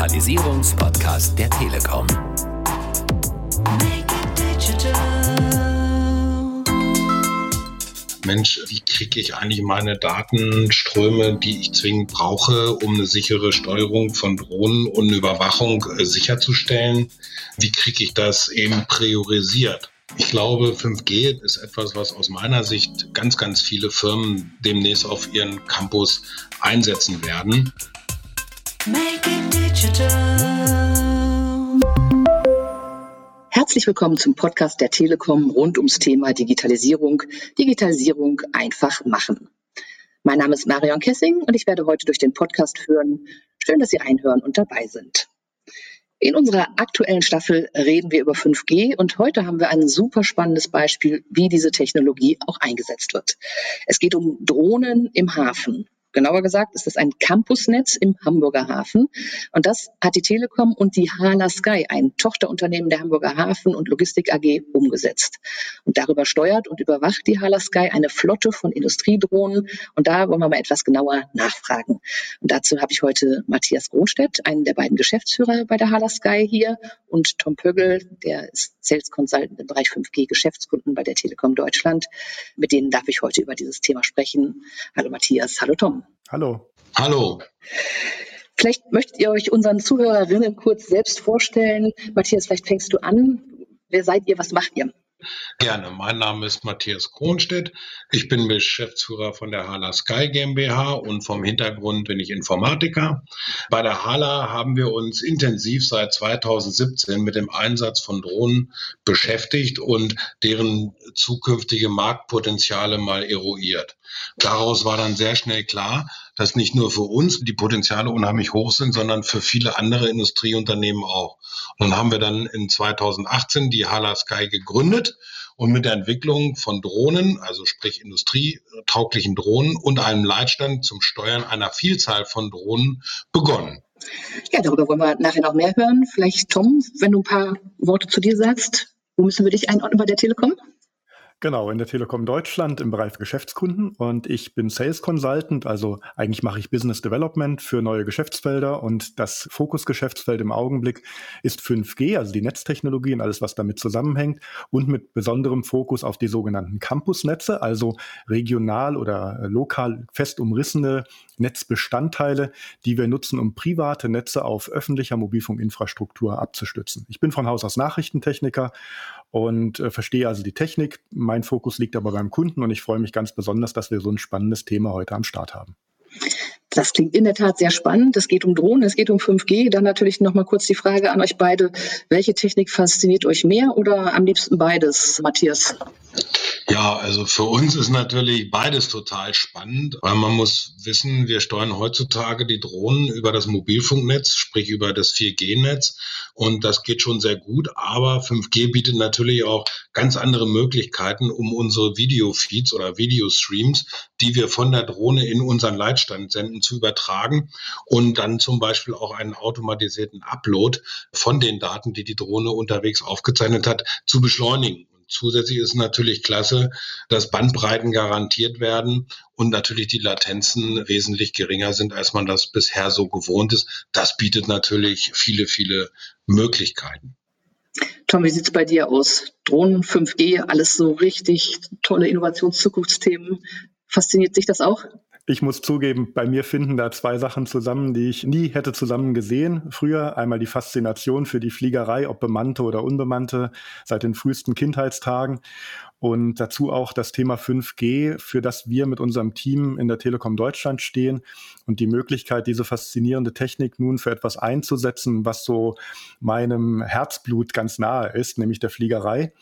Digitalisierungspodcast der Telekom. Mensch, wie kriege ich eigentlich meine Datenströme, die ich zwingend brauche, um eine sichere Steuerung von Drohnen und Überwachung äh, sicherzustellen? Wie kriege ich das eben priorisiert? Ich glaube, 5G ist etwas, was aus meiner Sicht ganz, ganz viele Firmen demnächst auf ihren Campus einsetzen werden. Make it. Herzlich willkommen zum Podcast der Telekom rund ums Thema Digitalisierung. Digitalisierung einfach machen. Mein Name ist Marion Kessing und ich werde heute durch den Podcast führen. Schön, dass Sie einhören und dabei sind. In unserer aktuellen Staffel reden wir über 5G und heute haben wir ein super spannendes Beispiel, wie diese Technologie auch eingesetzt wird. Es geht um Drohnen im Hafen. Genauer gesagt ist es ein Campusnetz im Hamburger Hafen. Und das hat die Telekom und die Hala Sky, ein Tochterunternehmen der Hamburger Hafen und Logistik AG, umgesetzt. Und darüber steuert und überwacht die Hala Sky eine Flotte von Industriedrohnen. Und da wollen wir mal etwas genauer nachfragen. Und dazu habe ich heute Matthias Gronstedt, einen der beiden Geschäftsführer bei der Hala Sky hier, und Tom Pögel, der ist Sales Consultant im Bereich 5G Geschäftskunden bei der Telekom Deutschland. Mit denen darf ich heute über dieses Thema sprechen. Hallo Matthias, hallo Tom. Hallo. Hallo. Vielleicht möchtet ihr euch unseren Zuhörerinnen kurz selbst vorstellen. Matthias, vielleicht fängst du an. Wer seid ihr? Was macht ihr? Gerne. Mein Name ist Matthias Kronstedt. Ich bin Geschäftsführer von der Hala Sky GmbH und vom Hintergrund bin ich Informatiker. Bei der Hala haben wir uns intensiv seit 2017 mit dem Einsatz von Drohnen beschäftigt und deren zukünftige Marktpotenziale mal eruiert. Daraus war dann sehr schnell klar, dass nicht nur für uns die Potenziale unheimlich hoch sind, sondern für viele andere Industrieunternehmen auch. Dann haben wir dann in 2018 die Hala Sky gegründet und mit der Entwicklung von Drohnen, also sprich industrietauglichen Drohnen und einem Leitstand zum Steuern einer Vielzahl von Drohnen begonnen. Ja, darüber wollen wir nachher noch mehr hören. Vielleicht Tom, wenn du ein paar Worte zu dir sagst. Wo müssen wir dich einordnen bei der Telekom? Genau, in der Telekom Deutschland im Bereich Geschäftskunden. Und ich bin Sales Consultant, also eigentlich mache ich Business Development für neue Geschäftsfelder. Und das Fokusgeschäftsfeld im Augenblick ist 5G, also die Netztechnologie und alles, was damit zusammenhängt. Und mit besonderem Fokus auf die sogenannten Campusnetze, also regional oder lokal fest umrissene Netzbestandteile, die wir nutzen, um private Netze auf öffentlicher Mobilfunkinfrastruktur abzustützen. Ich bin von Haus aus Nachrichtentechniker und äh, verstehe also die Technik. Mein Fokus liegt aber beim Kunden und ich freue mich ganz besonders, dass wir so ein spannendes Thema heute am Start haben. Das klingt in der Tat sehr spannend. Es geht um Drohnen, es geht um 5G. Dann natürlich noch mal kurz die Frage an euch beide. Welche Technik fasziniert euch mehr oder am liebsten beides, Matthias? Ja, also für uns ist natürlich beides total spannend, weil man muss wissen, wir steuern heutzutage die Drohnen über das Mobilfunknetz, sprich über das 4G-Netz und das geht schon sehr gut, aber 5G bietet natürlich auch ganz andere Möglichkeiten, um unsere Videofeeds oder Videostreams, die wir von der Drohne in unseren Leitstand senden, zu übertragen und dann zum Beispiel auch einen automatisierten Upload von den Daten, die die Drohne unterwegs aufgezeichnet hat, zu beschleunigen. Zusätzlich ist natürlich klasse, dass Bandbreiten garantiert werden und natürlich die Latenzen wesentlich geringer sind, als man das bisher so gewohnt ist. Das bietet natürlich viele, viele Möglichkeiten. Tom, wie sieht es bei dir aus? Drohnen, 5G, alles so richtig tolle Innovationszukunftsthemen. Fasziniert sich das auch? Ich muss zugeben, bei mir finden da zwei Sachen zusammen, die ich nie hätte zusammen gesehen. Früher einmal die Faszination für die Fliegerei, ob bemannte oder unbemannte, seit den frühesten Kindheitstagen. Und dazu auch das Thema 5G, für das wir mit unserem Team in der Telekom Deutschland stehen und die Möglichkeit, diese faszinierende Technik nun für etwas einzusetzen, was so meinem Herzblut ganz nahe ist, nämlich der Fliegerei.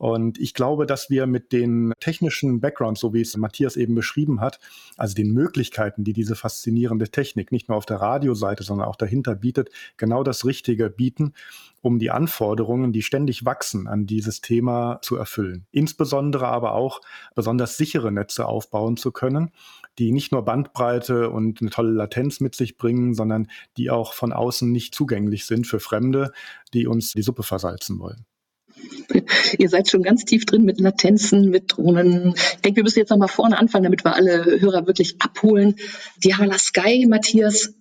Und ich glaube, dass wir mit den technischen Backgrounds, so wie es Matthias eben beschrieben hat, also den Möglichkeiten, die diese faszinierende Technik nicht nur auf der Radioseite, sondern auch dahinter bietet, genau das Richtige bieten, um die Anforderungen, die ständig wachsen, an dieses Thema zu erfüllen. Insbesondere aber auch besonders sichere Netze aufbauen zu können, die nicht nur Bandbreite und eine tolle Latenz mit sich bringen, sondern die auch von außen nicht zugänglich sind für Fremde, die uns die Suppe versalzen wollen. Ihr seid schon ganz tief drin mit Latenzen, mit Drohnen. Ich denke, wir müssen jetzt nochmal vorne anfangen, damit wir alle Hörer wirklich abholen. Die Hala Sky, Matthias,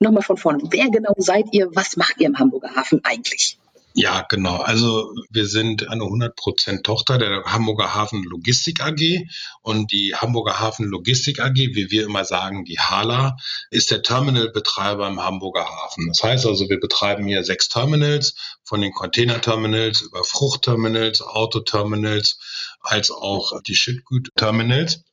Nochmal von vorne. Wer genau seid ihr? Was macht ihr im Hamburger Hafen eigentlich? Ja, genau. Also wir sind eine 100% Tochter der Hamburger Hafen Logistik AG und die Hamburger Hafen Logistik AG, wie wir immer sagen, die HALA, ist der Terminalbetreiber im Hamburger Hafen. Das heißt also, wir betreiben hier sechs Terminals, von den Containerterminals über Fruchtterminals, Autoterminals, als auch die Schüttgutterminals.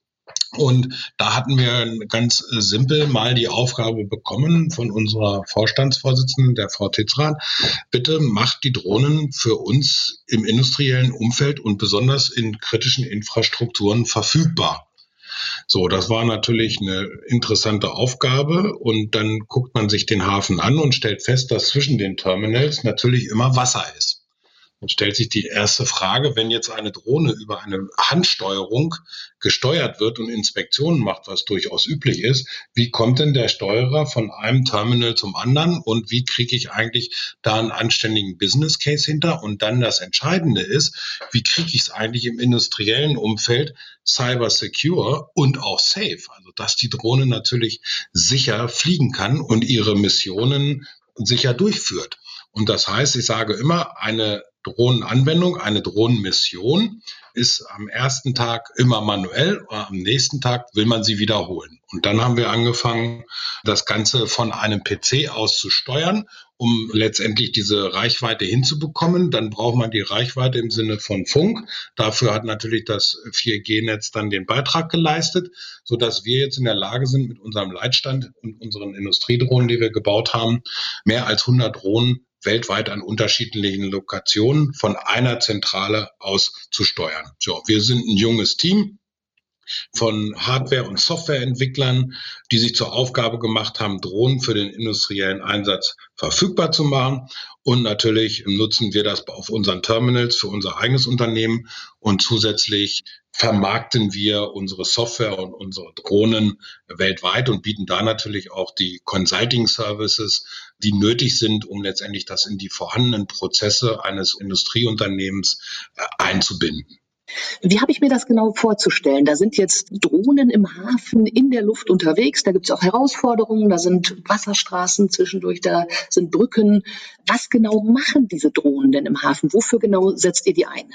Und da hatten wir ganz äh, simpel mal die Aufgabe bekommen von unserer Vorstandsvorsitzenden, der Frau Titzrath, bitte macht die Drohnen für uns im industriellen Umfeld und besonders in kritischen Infrastrukturen verfügbar. So, das war natürlich eine interessante Aufgabe und dann guckt man sich den Hafen an und stellt fest, dass zwischen den Terminals natürlich immer Wasser ist. Dann stellt sich die erste Frage, wenn jetzt eine Drohne über eine Handsteuerung gesteuert wird und Inspektionen macht, was durchaus üblich ist, wie kommt denn der Steuerer von einem Terminal zum anderen und wie kriege ich eigentlich da einen anständigen Business Case hinter? Und dann das Entscheidende ist, wie kriege ich es eigentlich im industriellen Umfeld cyber secure und auch safe? Also, dass die Drohne natürlich sicher fliegen kann und ihre Missionen sicher durchführt. Und das heißt, ich sage immer, eine Drohnenanwendung, eine Drohnenmission ist am ersten Tag immer manuell, am nächsten Tag will man sie wiederholen. Und dann haben wir angefangen, das Ganze von einem PC aus zu steuern, um letztendlich diese Reichweite hinzubekommen. Dann braucht man die Reichweite im Sinne von Funk. Dafür hat natürlich das 4G-Netz dann den Beitrag geleistet, so dass wir jetzt in der Lage sind, mit unserem Leitstand und unseren Industriedrohnen, die wir gebaut haben, mehr als 100 Drohnen weltweit an unterschiedlichen Lokationen von einer Zentrale aus zu steuern. So, wir sind ein junges Team von Hardware- und Softwareentwicklern, die sich zur Aufgabe gemacht haben, Drohnen für den industriellen Einsatz verfügbar zu machen. Und natürlich nutzen wir das auf unseren Terminals für unser eigenes Unternehmen und zusätzlich vermarkten wir unsere Software und unsere Drohnen weltweit und bieten da natürlich auch die Consulting Services, die nötig sind, um letztendlich das in die vorhandenen Prozesse eines Industrieunternehmens äh, einzubinden. Wie habe ich mir das genau vorzustellen? Da sind jetzt Drohnen im Hafen in der Luft unterwegs, da gibt es auch Herausforderungen, da sind Wasserstraßen zwischendurch, da sind Brücken. Was genau machen diese Drohnen denn im Hafen? Wofür genau setzt ihr die ein?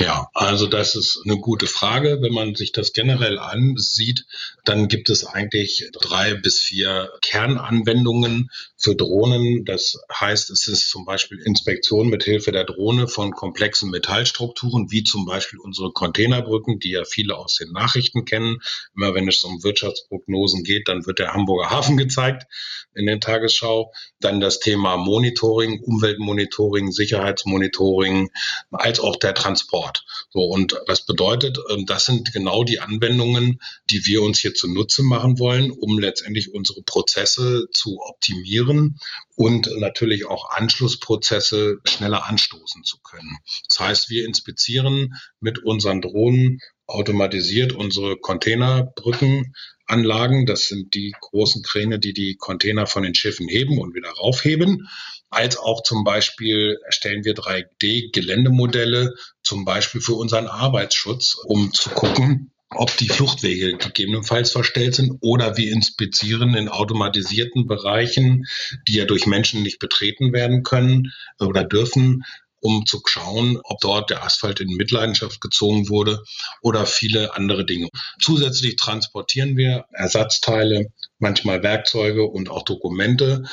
Ja, also das ist eine gute Frage. Wenn man sich das generell ansieht, dann gibt es eigentlich drei bis vier Kernanwendungen für Drohnen. Das heißt, es ist zum Beispiel Inspektion mit Hilfe der Drohne von komplexen Metallstrukturen, wie zum Beispiel unsere Containerbrücken, die ja viele aus den Nachrichten kennen. Immer wenn es um Wirtschaftsprognosen geht, dann wird der Hamburger Hafen gezeigt in den Tagesschau. Dann das Thema Monitoring, Umweltmonitoring, Sicherheitsmonitoring, als auch der Transport. Ort. So, und das bedeutet, ähm, das sind genau die Anwendungen, die wir uns hier zunutze machen wollen, um letztendlich unsere Prozesse zu optimieren und natürlich auch Anschlussprozesse schneller anstoßen zu können. Das heißt, wir inspizieren mit unseren Drohnen automatisiert unsere Containerbrückenanlagen. Das sind die großen Kräne, die die Container von den Schiffen heben und wieder raufheben als auch zum Beispiel erstellen wir 3D-Geländemodelle, zum Beispiel für unseren Arbeitsschutz, um zu gucken, ob die Fluchtwege gegebenenfalls verstellt sind oder wir inspizieren in automatisierten Bereichen, die ja durch Menschen nicht betreten werden können oder dürfen, um zu schauen, ob dort der Asphalt in Mitleidenschaft gezogen wurde oder viele andere Dinge. Zusätzlich transportieren wir Ersatzteile, manchmal Werkzeuge und auch Dokumente.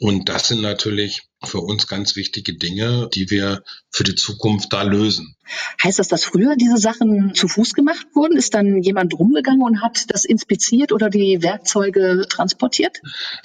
Und das sind natürlich für uns ganz wichtige Dinge, die wir für die Zukunft da lösen. Heißt das, dass früher diese Sachen zu Fuß gemacht wurden? Ist dann jemand rumgegangen und hat das inspiziert oder die Werkzeuge transportiert?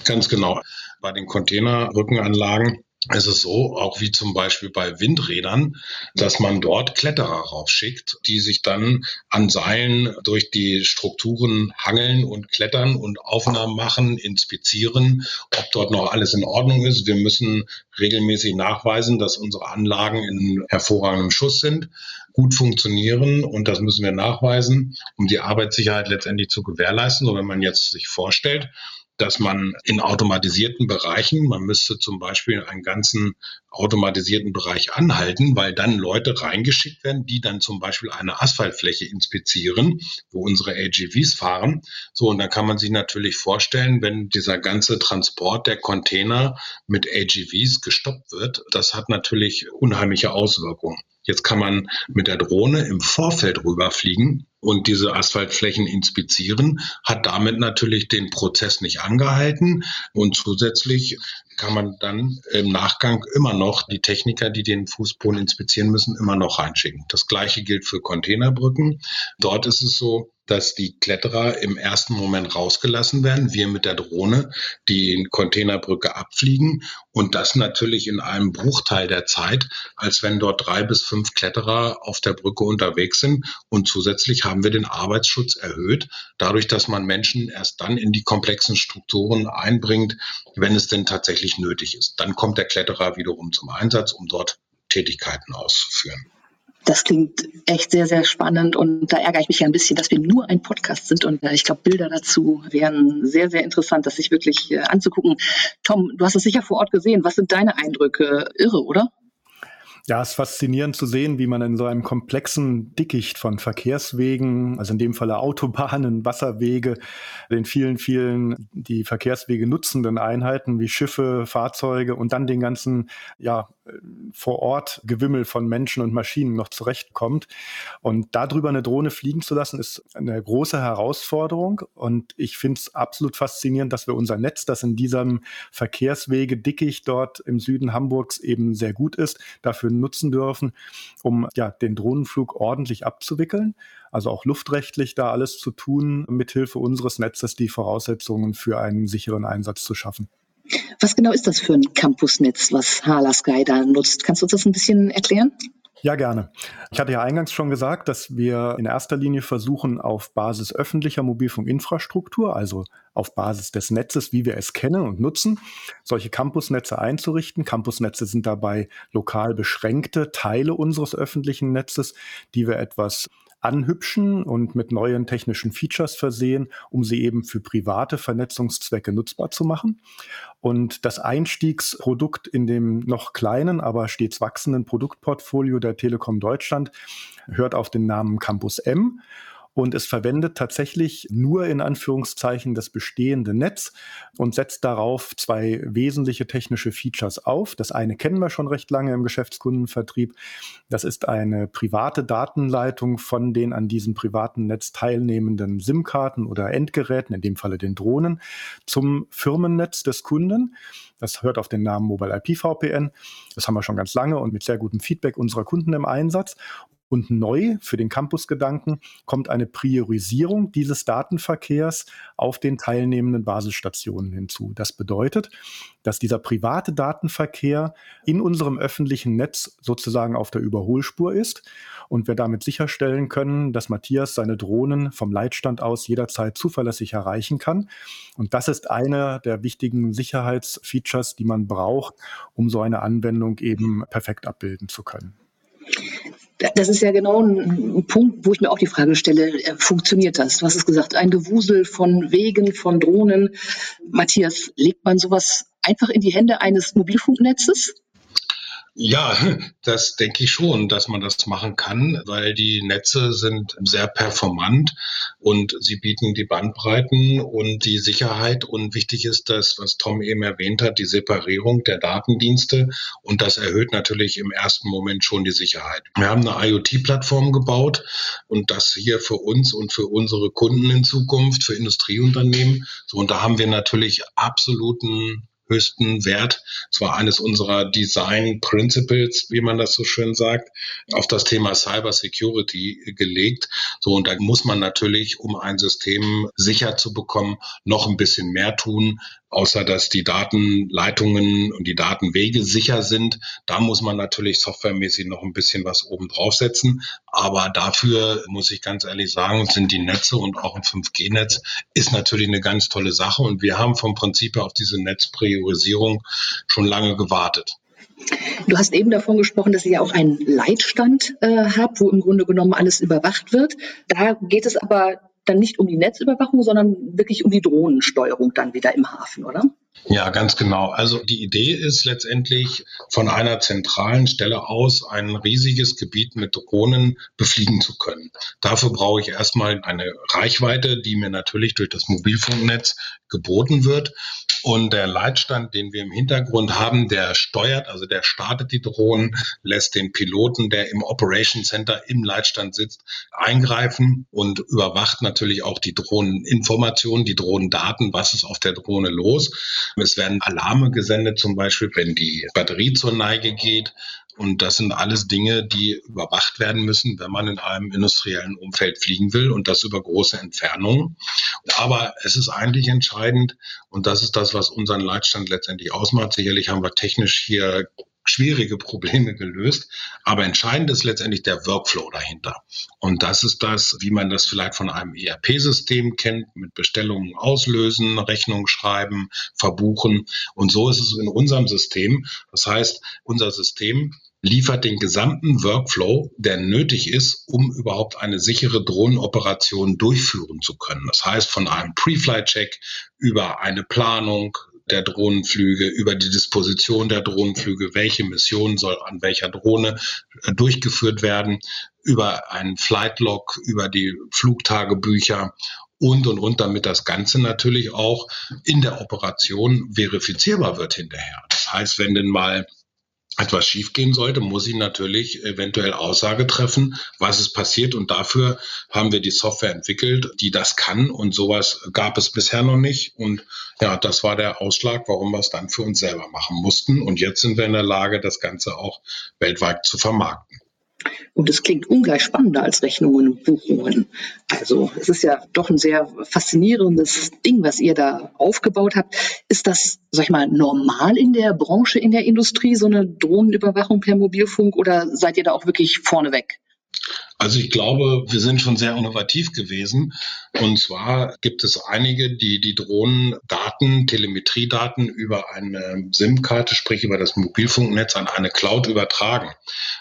Ganz genau. Bei den Containerrückenanlagen es ist so, auch wie zum Beispiel bei Windrädern, dass man dort Kletterer raufschickt, die sich dann an Seilen durch die Strukturen hangeln und klettern und Aufnahmen machen, inspizieren, ob dort noch alles in Ordnung ist. Wir müssen regelmäßig nachweisen, dass unsere Anlagen in hervorragendem Schuss sind, gut funktionieren und das müssen wir nachweisen, um die Arbeitssicherheit letztendlich zu gewährleisten. Und wenn man jetzt sich vorstellt, dass man in automatisierten Bereichen, man müsste zum Beispiel einen ganzen automatisierten Bereich anhalten, weil dann Leute reingeschickt werden, die dann zum Beispiel eine Asphaltfläche inspizieren, wo unsere AGVs fahren. So, und dann kann man sich natürlich vorstellen, wenn dieser ganze Transport der Container mit AGVs gestoppt wird, das hat natürlich unheimliche Auswirkungen. Jetzt kann man mit der Drohne im Vorfeld rüberfliegen und diese Asphaltflächen inspizieren, hat damit natürlich den Prozess nicht angehalten und zusätzlich kann man dann im Nachgang immer noch die Techniker, die den Fußboden inspizieren müssen, immer noch reinschicken. Das gleiche gilt für Containerbrücken. Dort ist es so, dass die Kletterer im ersten Moment rausgelassen werden, wir mit der Drohne die Containerbrücke abfliegen und das natürlich in einem Bruchteil der Zeit, als wenn dort drei bis fünf Kletterer auf der Brücke unterwegs sind. Und zusätzlich haben wir den Arbeitsschutz erhöht, dadurch, dass man Menschen erst dann in die komplexen Strukturen einbringt, wenn es denn tatsächlich nötig ist. Dann kommt der Kletterer wiederum zum Einsatz, um dort Tätigkeiten auszuführen. Das klingt echt sehr, sehr spannend und da ärgere ich mich ja ein bisschen, dass wir nur ein Podcast sind und äh, ich glaube, Bilder dazu wären sehr, sehr interessant, das sich wirklich äh, anzugucken. Tom, du hast es sicher vor Ort gesehen. Was sind deine Eindrücke? Irre, oder? Ja, es ist faszinierend zu sehen, wie man in so einem komplexen Dickicht von Verkehrswegen, also in dem Falle Autobahnen, Wasserwege, den vielen, vielen die Verkehrswege nutzenden Einheiten wie Schiffe, Fahrzeuge und dann den ganzen ja, vor Ort Gewimmel von Menschen und Maschinen noch zurechtkommt. Und darüber eine Drohne fliegen zu lassen, ist eine große Herausforderung. Und ich finde es absolut faszinierend, dass wir unser Netz, das in diesem Verkehrswege Dickicht dort im Süden Hamburgs eben sehr gut ist, dafür nutzen dürfen, um ja den Drohnenflug ordentlich abzuwickeln. Also auch luftrechtlich da alles zu tun, mithilfe unseres Netzes die Voraussetzungen für einen sicheren Einsatz zu schaffen. Was genau ist das für ein Campusnetz, was Hala Sky da nutzt? Kannst du uns das ein bisschen erklären? Ja, gerne. Ich hatte ja eingangs schon gesagt, dass wir in erster Linie versuchen, auf Basis öffentlicher Mobilfunkinfrastruktur, also auf Basis des Netzes, wie wir es kennen und nutzen, solche Campusnetze einzurichten. Campusnetze sind dabei lokal beschränkte Teile unseres öffentlichen Netzes, die wir etwas anhübschen und mit neuen technischen Features versehen, um sie eben für private Vernetzungszwecke nutzbar zu machen. Und das Einstiegsprodukt in dem noch kleinen, aber stets wachsenden Produktportfolio der Telekom Deutschland hört auf den Namen Campus M und es verwendet tatsächlich nur in Anführungszeichen das bestehende Netz und setzt darauf zwei wesentliche technische Features auf. Das eine kennen wir schon recht lange im Geschäftskundenvertrieb. Das ist eine private Datenleitung von den an diesem privaten Netz teilnehmenden SIM-Karten oder Endgeräten, in dem Falle den Drohnen, zum Firmennetz des Kunden. Das hört auf den Namen Mobile IP VPN. Das haben wir schon ganz lange und mit sehr gutem Feedback unserer Kunden im Einsatz. Und neu für den Campusgedanken kommt eine Priorisierung dieses Datenverkehrs auf den teilnehmenden Basisstationen hinzu. Das bedeutet, dass dieser private Datenverkehr in unserem öffentlichen Netz sozusagen auf der Überholspur ist und wir damit sicherstellen können, dass Matthias seine Drohnen vom Leitstand aus jederzeit zuverlässig erreichen kann. Und das ist einer der wichtigen Sicherheitsfeatures, die man braucht, um so eine Anwendung eben perfekt abbilden zu können. Das ist ja genau ein Punkt, wo ich mir auch die Frage stelle, äh, funktioniert das? Du hast es gesagt, ein Gewusel von Wegen, von Drohnen. Matthias, legt man sowas einfach in die Hände eines Mobilfunknetzes? Ja, das denke ich schon, dass man das machen kann, weil die Netze sind sehr performant und sie bieten die Bandbreiten und die Sicherheit. Und wichtig ist das, was Tom eben erwähnt hat, die Separierung der Datendienste. Und das erhöht natürlich im ersten Moment schon die Sicherheit. Wir haben eine IoT-Plattform gebaut und das hier für uns und für unsere Kunden in Zukunft, für Industrieunternehmen. So, und da haben wir natürlich absoluten höchsten Wert. Es war eines unserer Design Principles, wie man das so schön sagt, auf das Thema Cyber Security gelegt. So, und da muss man natürlich, um ein System sicher zu bekommen, noch ein bisschen mehr tun außer dass die Datenleitungen und die Datenwege sicher sind. Da muss man natürlich softwaremäßig noch ein bisschen was oben draufsetzen. Aber dafür muss ich ganz ehrlich sagen, sind die Netze und auch ein 5G-Netz ist natürlich eine ganz tolle Sache. Und wir haben vom Prinzip her auf diese Netzpriorisierung schon lange gewartet. Du hast eben davon gesprochen, dass ihr ja auch einen Leitstand äh, habt, wo im Grunde genommen alles überwacht wird. Da geht es aber dann nicht um die Netzüberwachung, sondern wirklich um die Drohnensteuerung dann wieder im Hafen, oder? Ja, ganz genau. Also die Idee ist letztendlich von einer zentralen Stelle aus ein riesiges Gebiet mit Drohnen befliegen zu können. Dafür brauche ich erstmal eine Reichweite, die mir natürlich durch das Mobilfunknetz geboten wird. Und der Leitstand, den wir im Hintergrund haben, der steuert, also der startet die Drohnen, lässt den Piloten, der im Operation Center im Leitstand sitzt, eingreifen und überwacht natürlich auch die Drohneninformationen, die Drohnendaten, was ist auf der Drohne los. Es werden Alarme gesendet, zum Beispiel, wenn die Batterie zur Neige geht. Und das sind alles Dinge, die überwacht werden müssen, wenn man in einem industriellen Umfeld fliegen will und das über große Entfernungen. Aber es ist eigentlich entscheidend und das ist das, was unseren Leitstand letztendlich ausmacht. Sicherlich haben wir technisch hier schwierige Probleme gelöst. Aber entscheidend ist letztendlich der Workflow dahinter. Und das ist das, wie man das vielleicht von einem ERP-System kennt, mit Bestellungen auslösen, Rechnungen schreiben, verbuchen. Und so ist es in unserem System. Das heißt, unser System liefert den gesamten Workflow, der nötig ist, um überhaupt eine sichere Drohnenoperation durchführen zu können. Das heißt, von einem Pre-Flight-Check über eine Planung, der Drohnenflüge, über die Disposition der Drohnenflüge, welche Mission soll an welcher Drohne äh, durchgeführt werden, über einen Flight-Log, über die Flugtagebücher und, und, und, damit das Ganze natürlich auch in der Operation verifizierbar wird hinterher. Das heißt, wenn denn mal etwas schiefgehen sollte, muss ich natürlich eventuell Aussage treffen, was ist passiert. Und dafür haben wir die Software entwickelt, die das kann. Und sowas gab es bisher noch nicht. Und ja, das war der Ausschlag, warum wir es dann für uns selber machen mussten. Und jetzt sind wir in der Lage, das Ganze auch weltweit zu vermarkten. Und es klingt ungleich spannender als Rechnungen und Buchungen. Also es ist ja doch ein sehr faszinierendes Ding, was ihr da aufgebaut habt. Ist das, sag ich mal, normal in der Branche, in der Industrie, so eine Drohnenüberwachung per Mobilfunk oder seid ihr da auch wirklich vorneweg? Also ich glaube, wir sind schon sehr innovativ gewesen. Und zwar gibt es einige, die die Drohnendaten, Telemetriedaten über eine SIM-Karte, sprich über das Mobilfunknetz an eine Cloud übertragen.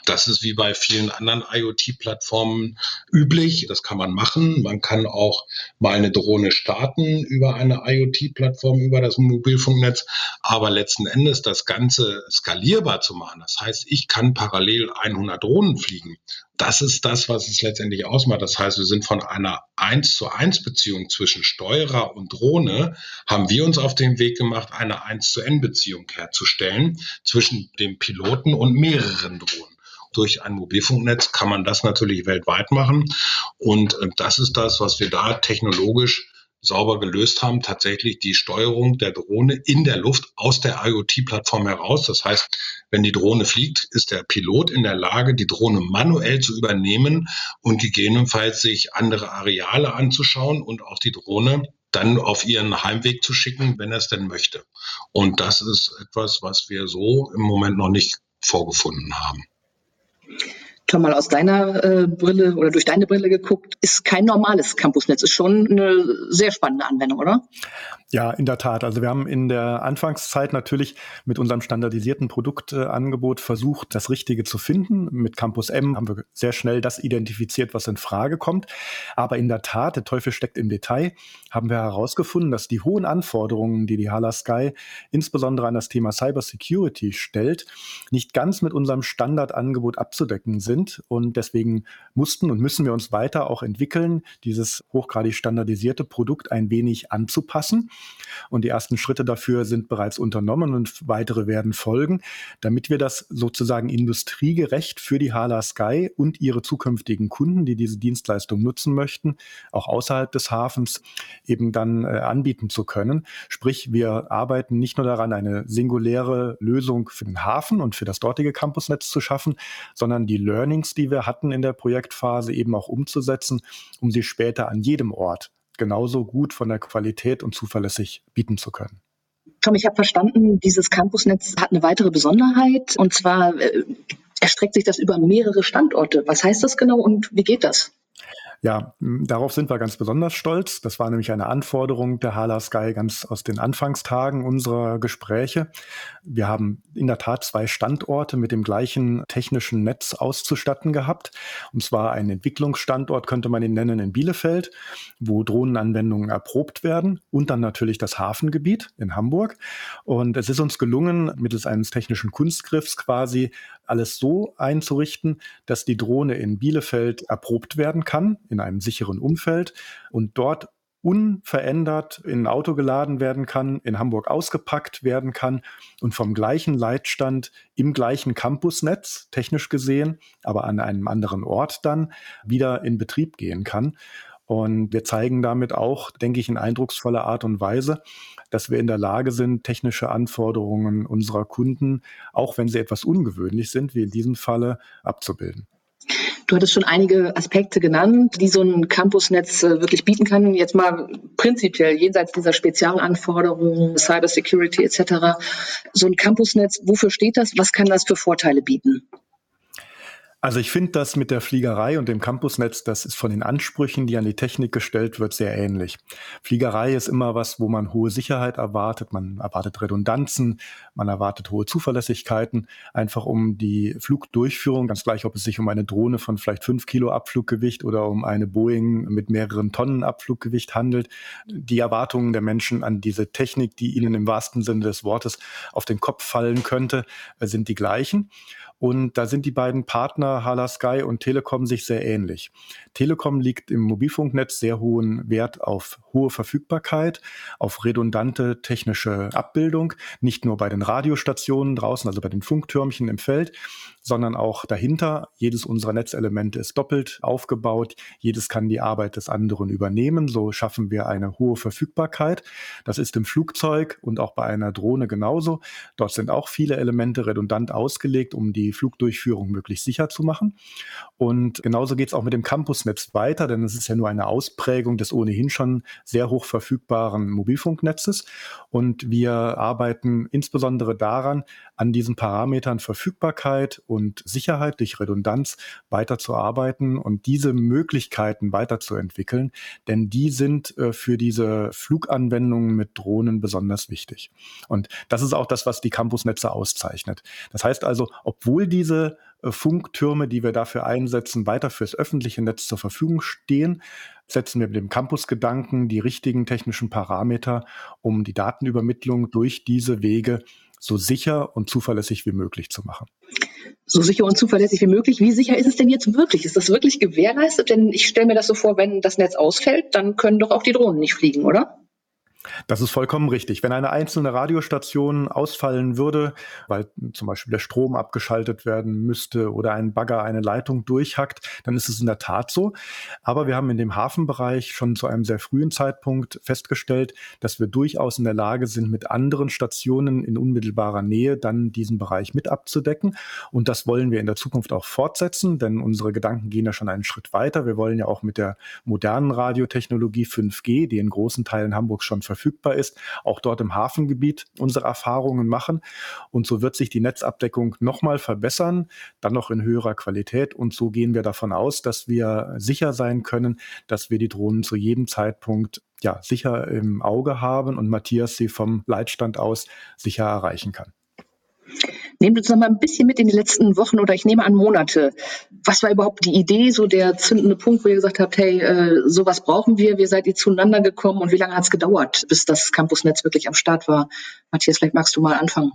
Das ist wie bei vielen anderen IoT-Plattformen üblich. Das kann man machen. Man kann auch mal eine Drohne starten über eine IoT-Plattform, über das Mobilfunknetz. Aber letzten Endes das Ganze skalierbar zu machen. Das heißt, ich kann parallel 100 Drohnen fliegen das ist das, was es letztendlich ausmacht. Das heißt, wir sind von einer 1 zu 1 Beziehung zwischen Steuerer und Drohne, haben wir uns auf den Weg gemacht, eine 1 zu N Beziehung herzustellen zwischen dem Piloten und mehreren Drohnen. Durch ein Mobilfunknetz kann man das natürlich weltweit machen. Und äh, das ist das, was wir da technologisch sauber gelöst haben, tatsächlich die Steuerung der Drohne in der Luft aus der IoT-Plattform heraus. Das heißt, wenn die Drohne fliegt, ist der Pilot in der Lage, die Drohne manuell zu übernehmen und gegebenenfalls sich andere Areale anzuschauen und auch die Drohne dann auf ihren Heimweg zu schicken, wenn er es denn möchte. Und das ist etwas, was wir so im Moment noch nicht vorgefunden haben. Tom, mal aus deiner äh, Brille oder durch deine Brille geguckt, ist kein normales Campusnetz, ist schon eine sehr spannende Anwendung, oder? Ja, in der Tat. Also wir haben in der Anfangszeit natürlich mit unserem standardisierten Produktangebot versucht, das Richtige zu finden. Mit Campus M haben wir sehr schnell das identifiziert, was in Frage kommt. Aber in der Tat, der Teufel steckt im Detail, haben wir herausgefunden, dass die hohen Anforderungen, die die Hala Sky insbesondere an das Thema Cybersecurity stellt, nicht ganz mit unserem Standardangebot abzudecken sind. Und deswegen mussten und müssen wir uns weiter auch entwickeln, dieses hochgradig standardisierte Produkt ein wenig anzupassen. Und die ersten Schritte dafür sind bereits unternommen und weitere werden folgen, damit wir das sozusagen industriegerecht für die Hala Sky und ihre zukünftigen Kunden, die diese Dienstleistung nutzen möchten, auch außerhalb des Hafens eben dann äh, anbieten zu können. Sprich, wir arbeiten nicht nur daran, eine singuläre Lösung für den Hafen und für das dortige Campusnetz zu schaffen, sondern die Learnings, die wir hatten in der Projektphase eben auch umzusetzen, um sie später an jedem Ort genauso gut von der Qualität und zuverlässig bieten zu können. Tom, ich habe verstanden, dieses Campusnetz hat eine weitere Besonderheit und zwar äh, erstreckt sich das über mehrere Standorte. Was heißt das genau und wie geht das? Ja, darauf sind wir ganz besonders stolz. Das war nämlich eine Anforderung der Hala Sky ganz aus den Anfangstagen unserer Gespräche. Wir haben in der Tat zwei Standorte mit dem gleichen technischen Netz auszustatten gehabt. Und zwar ein Entwicklungsstandort, könnte man ihn nennen, in Bielefeld, wo Drohnenanwendungen erprobt werden und dann natürlich das Hafengebiet in Hamburg. Und es ist uns gelungen, mittels eines technischen Kunstgriffs quasi alles so einzurichten, dass die Drohne in Bielefeld erprobt werden kann in einem sicheren Umfeld und dort unverändert in ein Auto geladen werden kann, in Hamburg ausgepackt werden kann und vom gleichen Leitstand im gleichen Campusnetz, technisch gesehen, aber an einem anderen Ort dann wieder in Betrieb gehen kann. Und wir zeigen damit auch, denke ich, in eindrucksvoller Art und Weise, dass wir in der Lage sind, technische Anforderungen unserer Kunden, auch wenn sie etwas ungewöhnlich sind, wie in diesem Falle, abzubilden. Du hattest schon einige Aspekte genannt, die so ein Campusnetz äh, wirklich bieten kann. Jetzt mal prinzipiell jenseits dieser Spezialanforderungen, Cybersecurity etc. So ein Campusnetz, wofür steht das? Was kann das für Vorteile bieten? Also ich finde das mit der Fliegerei und dem Campusnetz, das ist von den Ansprüchen, die an die Technik gestellt wird, sehr ähnlich. Fliegerei ist immer was, wo man hohe Sicherheit erwartet, man erwartet Redundanzen, man erwartet hohe Zuverlässigkeiten, einfach um die Flugdurchführung, ganz gleich, ob es sich um eine Drohne von vielleicht fünf Kilo Abfluggewicht oder um eine Boeing mit mehreren Tonnen Abfluggewicht handelt. Die Erwartungen der Menschen an diese Technik, die ihnen im wahrsten Sinne des Wortes auf den Kopf fallen könnte, sind die gleichen. Und da sind die beiden Partner Hala Sky und Telekom sich sehr ähnlich. Telekom liegt im Mobilfunknetz sehr hohen Wert auf hohe Verfügbarkeit, auf redundante technische Abbildung, nicht nur bei den Radiostationen draußen, also bei den Funktürmchen im Feld, sondern auch dahinter. Jedes unserer Netzelemente ist doppelt aufgebaut. Jedes kann die Arbeit des anderen übernehmen. So schaffen wir eine hohe Verfügbarkeit. Das ist im Flugzeug und auch bei einer Drohne genauso. Dort sind auch viele Elemente redundant ausgelegt, um die Flugdurchführung möglichst sicher zu machen. Und genauso geht es auch mit dem Campusnetz weiter, denn es ist ja nur eine Ausprägung des ohnehin schon sehr hoch verfügbaren Mobilfunknetzes. Und wir arbeiten insbesondere daran, an diesen Parametern Verfügbarkeit und Sicherheit durch Redundanz weiterzuarbeiten und diese Möglichkeiten weiterzuentwickeln, denn die sind äh, für diese Fluganwendungen mit Drohnen besonders wichtig. Und das ist auch das, was die Campusnetze auszeichnet. Das heißt also, obwohl diese Funktürme, die wir dafür einsetzen, weiter fürs öffentliche Netz zur Verfügung stehen, setzen wir mit dem Campusgedanken die richtigen technischen Parameter, um die Datenübermittlung durch diese Wege so sicher und zuverlässig wie möglich zu machen. So sicher und zuverlässig wie möglich. Wie sicher ist es denn jetzt wirklich? Ist das wirklich gewährleistet? Denn ich stelle mir das so vor, wenn das Netz ausfällt, dann können doch auch die Drohnen nicht fliegen, oder? Das ist vollkommen richtig. Wenn eine einzelne Radiostation ausfallen würde, weil zum Beispiel der Strom abgeschaltet werden müsste oder ein Bagger eine Leitung durchhackt, dann ist es in der Tat so. Aber wir haben in dem Hafenbereich schon zu einem sehr frühen Zeitpunkt festgestellt, dass wir durchaus in der Lage sind, mit anderen Stationen in unmittelbarer Nähe dann diesen Bereich mit abzudecken. Und das wollen wir in der Zukunft auch fortsetzen, denn unsere Gedanken gehen ja schon einen Schritt weiter. Wir wollen ja auch mit der modernen Radiotechnologie 5G, die in großen Teilen Hamburgs schon verfügbar ist, auch dort im Hafengebiet unsere Erfahrungen machen. Und so wird sich die Netzabdeckung nochmal verbessern, dann noch in höherer Qualität. Und so gehen wir davon aus, dass wir sicher sein können, dass wir die Drohnen zu jedem Zeitpunkt ja, sicher im Auge haben und Matthias sie vom Leitstand aus sicher erreichen kann. Nehmt uns noch mal ein bisschen mit in die letzten Wochen oder ich nehme an Monate. Was war überhaupt die Idee, so der zündende Punkt, wo ihr gesagt habt, hey, äh, sowas brauchen wir, wie seid ihr zueinander gekommen und wie lange hat es gedauert, bis das Campusnetz wirklich am Start war? Matthias, vielleicht magst du mal anfangen.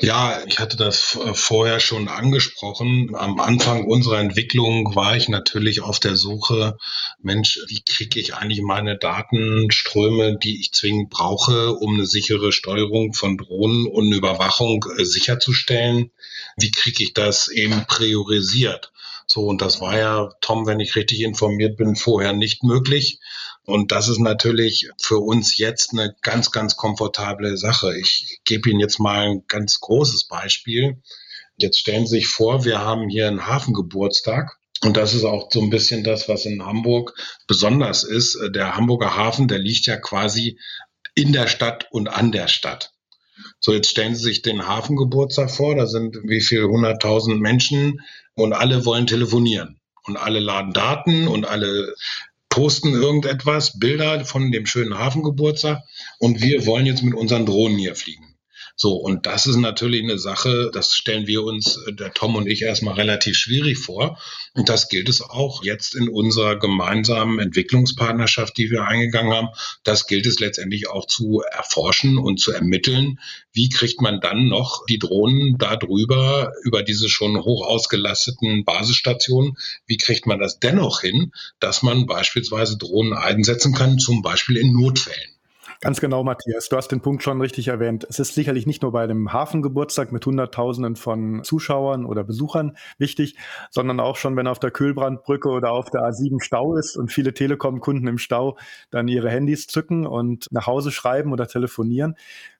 Ja, ich hatte das vorher schon angesprochen. Am Anfang unserer Entwicklung war ich natürlich auf der Suche, Mensch, wie kriege ich eigentlich meine Datenströme, die ich zwingend brauche, um eine sichere Steuerung von Drohnen und Überwachung äh, sicherzustellen? Wie kriege ich das eben priorisiert? So, und das war ja, Tom, wenn ich richtig informiert bin, vorher nicht möglich. Und das ist natürlich für uns jetzt eine ganz, ganz komfortable Sache. Ich gebe Ihnen jetzt mal ein ganz großes Beispiel. Jetzt stellen Sie sich vor, wir haben hier einen Hafengeburtstag. Und das ist auch so ein bisschen das, was in Hamburg besonders ist. Der Hamburger Hafen, der liegt ja quasi in der Stadt und an der Stadt. So, jetzt stellen Sie sich den Hafengeburtstag vor, da sind wie viel, hunderttausend Menschen und alle wollen telefonieren. und alle laden Daten und alle posten irgendetwas, Bilder von dem schönen Hafengeburtstag und wir wollen jetzt mit unseren Drohnen hier fliegen. So, und das ist natürlich eine Sache, das stellen wir uns, äh, der Tom und ich, erstmal relativ schwierig vor. Und das gilt es auch jetzt in unserer gemeinsamen Entwicklungspartnerschaft, die wir eingegangen haben. Das gilt es letztendlich auch zu erforschen und zu ermitteln. Wie kriegt man dann noch die Drohnen da drüber, über diese schon hoch ausgelasteten Basisstationen? Wie kriegt man das dennoch hin, dass man beispielsweise Drohnen einsetzen kann, zum Beispiel in Notfällen? Ganz genau, Matthias. Du hast den Punkt schon richtig erwähnt. Es ist sicherlich nicht nur bei dem Hafengeburtstag mit Hunderttausenden von Zuschauern oder Besuchern wichtig, sondern auch schon, wenn auf der Kühlbrandbrücke oder auf der A7 Stau ist und viele Telekom-Kunden im Stau dann ihre Handys zücken und nach Hause schreiben oder telefonieren.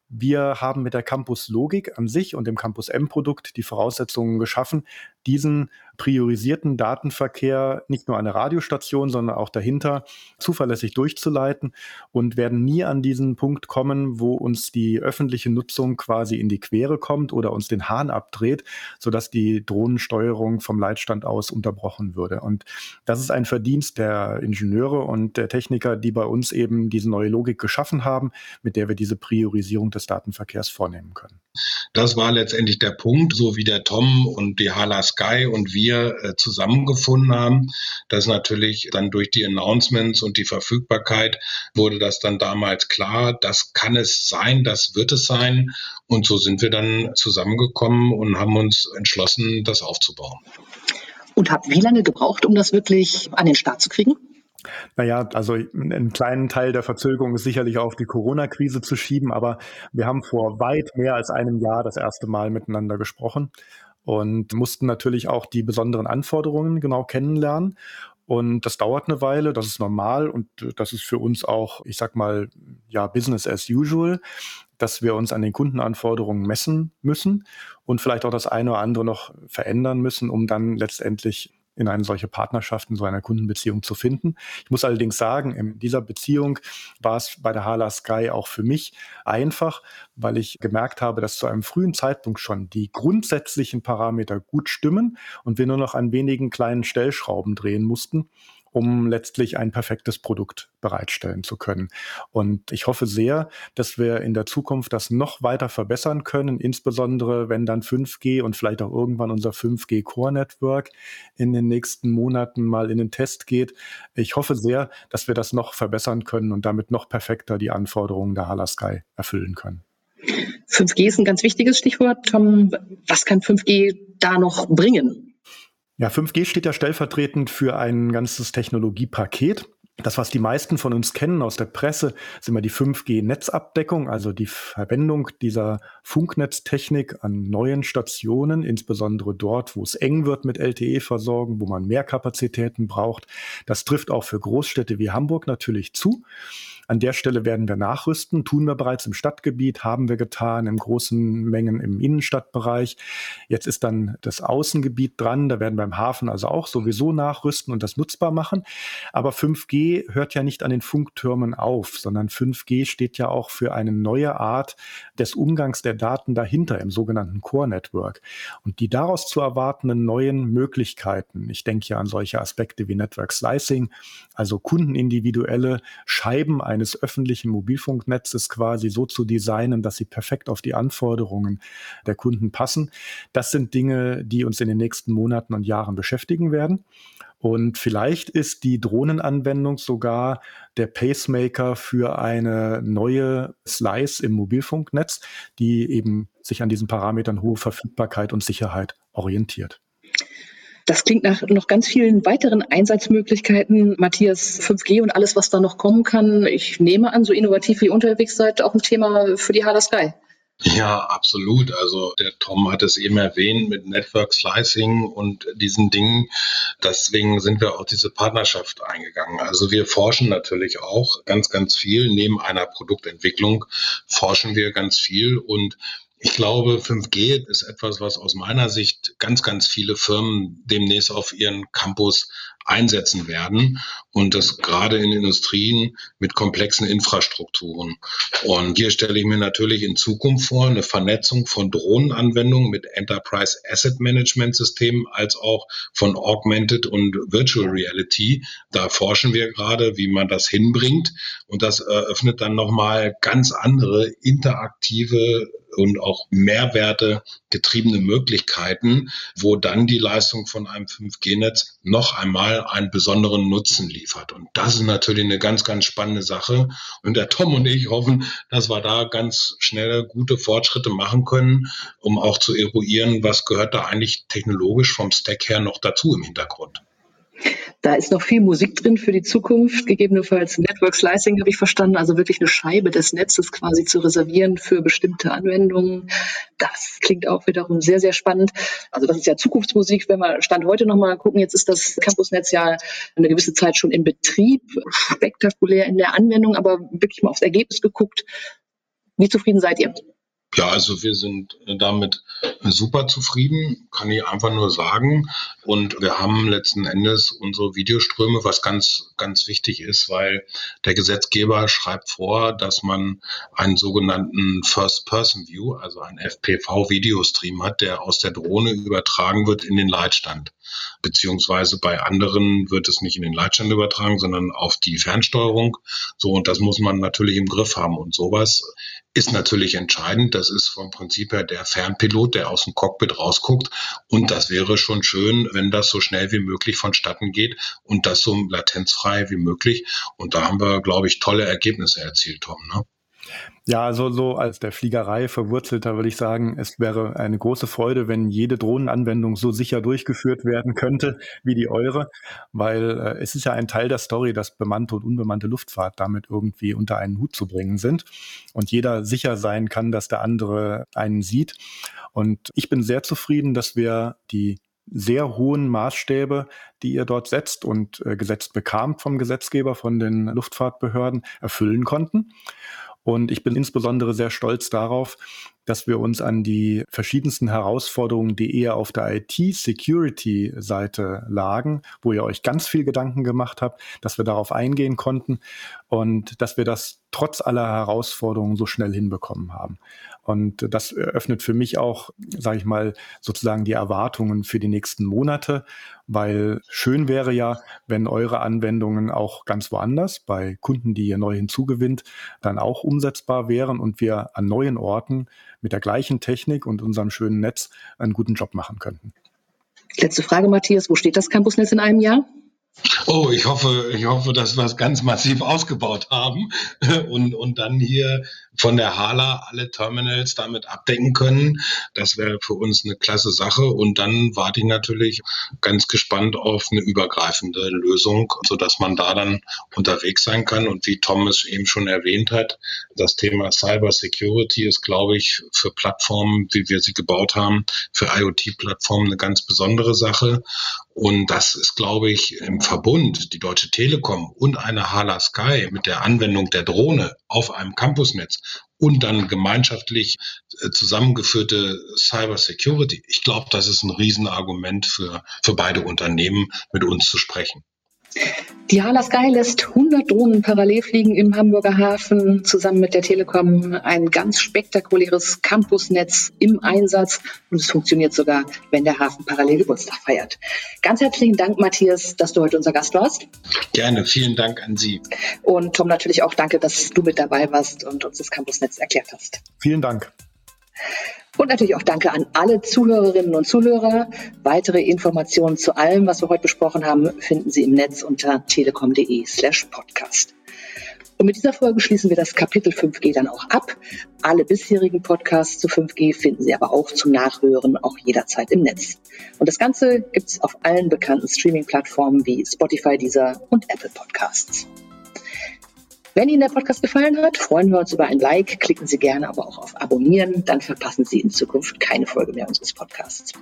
Wir haben mit der Campus Logik an sich und dem Campus M-Produkt die Voraussetzungen geschaffen, diesen priorisierten Datenverkehr nicht nur an der Radiostation, sondern auch dahinter zuverlässig durchzuleiten und werden nie an diesen Punkt kommen, wo uns die öffentliche Nutzung quasi in die Quere kommt oder uns den Hahn abdreht, sodass die Drohnensteuerung vom Leitstand aus unterbrochen würde. Und das ist ein Verdienst der Ingenieure und der Techniker, die bei uns eben diese neue Logik geschaffen haben, mit der wir diese Priorisierung des Datenverkehrs vornehmen können. Das war letztendlich der Punkt, so wie der Tom und die Hala Sky und wir äh, zusammengefunden haben. Das natürlich dann durch die Announcements und die Verfügbarkeit wurde das dann damals klar, das kann es sein, das wird es sein. Und so sind wir dann zusammengekommen und haben uns entschlossen, das aufzubauen. Und habt wie lange gebraucht, um das wirklich an den Start zu kriegen? Naja, also einen kleinen Teil der Verzögerung ist sicherlich auf die Corona-Krise zu schieben, aber wir haben vor weit mehr als einem Jahr das erste Mal miteinander gesprochen und mussten natürlich auch die besonderen Anforderungen genau kennenlernen. Und das dauert eine Weile, das ist normal und das ist für uns auch, ich sag mal, ja, Business as usual, dass wir uns an den Kundenanforderungen messen müssen und vielleicht auch das eine oder andere noch verändern müssen, um dann letztendlich in eine solche Partnerschaft, in so einer Kundenbeziehung zu finden. Ich muss allerdings sagen, in dieser Beziehung war es bei der Hala Sky auch für mich einfach, weil ich gemerkt habe, dass zu einem frühen Zeitpunkt schon die grundsätzlichen Parameter gut stimmen und wir nur noch an wenigen kleinen Stellschrauben drehen mussten um letztlich ein perfektes Produkt bereitstellen zu können. Und ich hoffe sehr, dass wir in der Zukunft das noch weiter verbessern können, insbesondere wenn dann 5G und vielleicht auch irgendwann unser 5G Core Network in den nächsten Monaten mal in den Test geht. Ich hoffe sehr, dass wir das noch verbessern können und damit noch perfekter die Anforderungen der Hala Sky erfüllen können. 5G ist ein ganz wichtiges Stichwort. Tom, was kann 5G da noch bringen? Ja, 5G steht ja stellvertretend für ein ganzes Technologiepaket. Das, was die meisten von uns kennen aus der Presse, ist immer die 5G-Netzabdeckung, also die Verwendung dieser Funknetztechnik an neuen Stationen, insbesondere dort, wo es eng wird mit LTE-Versorgung, wo man mehr Kapazitäten braucht. Das trifft auch für Großstädte wie Hamburg natürlich zu. An der Stelle werden wir nachrüsten, tun wir bereits im Stadtgebiet, haben wir getan, in großen Mengen im Innenstadtbereich. Jetzt ist dann das Außengebiet dran, da werden wir im Hafen also auch sowieso nachrüsten und das nutzbar machen. Aber 5G hört ja nicht an den Funktürmen auf, sondern 5G steht ja auch für eine neue Art des Umgangs der Daten dahinter im sogenannten Core Network. Und die daraus zu erwartenden neuen Möglichkeiten, ich denke ja an solche Aspekte wie Network Slicing, also kundenindividuelle Scheiben eines öffentlichen Mobilfunknetzes quasi so zu designen, dass sie perfekt auf die Anforderungen der Kunden passen. Das sind Dinge, die uns in den nächsten Monaten und Jahren beschäftigen werden. Und vielleicht ist die Drohnenanwendung sogar der Pacemaker für eine neue Slice im Mobilfunknetz, die eben sich an diesen Parametern hohe Verfügbarkeit und Sicherheit orientiert. Das klingt nach noch ganz vielen weiteren Einsatzmöglichkeiten. Matthias, 5G und alles, was da noch kommen kann. Ich nehme an, so innovativ wie unterwegs seid, auch ein Thema für die Hala Sky. Ja, absolut. Also der Tom hat es eben erwähnt mit Network Slicing und diesen Dingen. Deswegen sind wir auch diese Partnerschaft eingegangen. Also wir forschen natürlich auch ganz, ganz viel. Neben einer Produktentwicklung forschen wir ganz viel und Ich glaube, 5G ist etwas, was aus meiner Sicht ganz, ganz viele Firmen demnächst auf ihren Campus einsetzen werden und das gerade in Industrien mit komplexen Infrastrukturen. Und hier stelle ich mir natürlich in Zukunft vor, eine Vernetzung von Drohnenanwendungen mit Enterprise Asset Management Systemen als auch von Augmented und Virtual Reality. Da forschen wir gerade, wie man das hinbringt und das eröffnet dann nochmal ganz andere interaktive und auch Mehrwerte getriebene Möglichkeiten, wo dann die Leistung von einem 5G-Netz noch einmal einen besonderen Nutzen liefert. Und das ist natürlich eine ganz, ganz spannende Sache. Und der Tom und ich hoffen, dass wir da ganz schnell gute Fortschritte machen können, um auch zu eruieren, was gehört da eigentlich technologisch vom Stack her noch dazu im Hintergrund. Da ist noch viel Musik drin für die Zukunft, gegebenenfalls Network Slicing habe ich verstanden, also wirklich eine Scheibe des Netzes quasi zu reservieren für bestimmte Anwendungen. Das klingt auch wiederum sehr, sehr spannend. Also das ist ja Zukunftsmusik, wenn wir Stand heute nochmal gucken, jetzt ist das Campusnetz ja eine gewisse Zeit schon in Betrieb, spektakulär in der Anwendung, aber wirklich mal aufs Ergebnis geguckt. Wie zufrieden seid ihr? Ja, also wir sind damit super zufrieden, kann ich einfach nur sagen. Und wir haben letzten Endes unsere Videoströme, was ganz, ganz wichtig ist, weil der Gesetzgeber schreibt vor, dass man einen sogenannten First-Person-View, also einen FPV-Videostream hat, der aus der Drohne übertragen wird in den Leitstand. Beziehungsweise bei anderen wird es nicht in den Leitstand übertragen, sondern auf die Fernsteuerung. So, und das muss man natürlich im Griff haben. Und sowas ist natürlich entscheidend. Das ist vom Prinzip her der Fernpilot, der aus dem Cockpit rausguckt. Und das wäre schon schön, wenn das so schnell wie möglich vonstatten geht und das so latenzfrei wie möglich. Und da haben wir, glaube ich, tolle Ergebnisse erzielt, Tom. Ne? Ja, also so als der Fliegerei verwurzelter würde ich sagen, es wäre eine große Freude, wenn jede Drohnenanwendung so sicher durchgeführt werden könnte wie die eure, weil äh, es ist ja ein Teil der Story, dass bemannte und unbemannte Luftfahrt damit irgendwie unter einen Hut zu bringen sind und jeder sicher sein kann, dass der andere einen sieht. Und ich bin sehr zufrieden, dass wir die sehr hohen Maßstäbe, die ihr dort setzt und äh, gesetzt bekamt vom Gesetzgeber, von den Luftfahrtbehörden, erfüllen konnten. Und ich bin insbesondere sehr stolz darauf, dass wir uns an die verschiedensten Herausforderungen, die eher auf der IT-Security-Seite lagen, wo ihr euch ganz viel Gedanken gemacht habt, dass wir darauf eingehen konnten und dass wir das trotz aller Herausforderungen so schnell hinbekommen haben. Und das eröffnet für mich auch, sage ich mal, sozusagen die Erwartungen für die nächsten Monate, weil schön wäre ja, wenn eure Anwendungen auch ganz woanders, bei Kunden, die ihr neu hinzugewinnt, dann auch umsetzbar wären und wir an neuen Orten mit der gleichen Technik und unserem schönen Netz einen guten Job machen könnten. Letzte Frage, Matthias, wo steht das Campusnetz in einem Jahr? Oh, ich hoffe, ich hoffe, dass wir es ganz massiv ausgebaut haben und, und dann hier von der Hala alle Terminals damit abdecken können. Das wäre für uns eine klasse Sache. Und dann warte ich natürlich ganz gespannt auf eine übergreifende Lösung, sodass man da dann unterwegs sein kann. Und wie Thomas eben schon erwähnt hat, das Thema Cyber Security ist, glaube ich, für Plattformen, wie wir sie gebaut haben, für IoT-Plattformen eine ganz besondere Sache. Und das ist, glaube ich, im Verbund, die Deutsche Telekom und eine Hala Sky mit der Anwendung der Drohne auf einem Campusnetz und dann gemeinschaftlich äh, zusammengeführte Cyber Security. Ich glaube, das ist ein Riesenargument für, für beide Unternehmen, mit uns zu sprechen. Die Hala Sky lässt 100 Drohnen parallel fliegen im Hamburger Hafen, zusammen mit der Telekom ein ganz spektakuläres Campusnetz im Einsatz und es funktioniert sogar, wenn der Hafen parallel Geburtstag feiert. Ganz herzlichen Dank, Matthias, dass du heute unser Gast warst. Gerne, vielen Dank an Sie. Und Tom natürlich auch danke, dass du mit dabei warst und uns das Campusnetz erklärt hast. Vielen Dank. Und natürlich auch danke an alle Zuhörerinnen und Zuhörer. Weitere Informationen zu allem, was wir heute besprochen haben, finden Sie im Netz unter telekom.de slash podcast. Und mit dieser Folge schließen wir das Kapitel 5G dann auch ab. Alle bisherigen Podcasts zu 5G finden Sie aber auch zum Nachhören auch jederzeit im Netz. Und das Ganze gibt es auf allen bekannten Streaming-Plattformen wie Spotify, Deezer und Apple Podcasts. Wenn Ihnen der Podcast gefallen hat, freuen wir uns über ein Like. Klicken Sie gerne aber auch auf Abonnieren, dann verpassen Sie in Zukunft keine Folge mehr unseres Podcasts.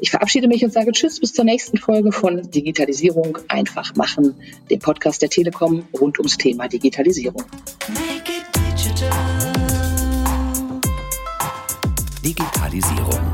Ich verabschiede mich und sage Tschüss bis zur nächsten Folge von Digitalisierung einfach machen, dem Podcast der Telekom rund ums Thema Digitalisierung. Make it digital. Digitalisierung.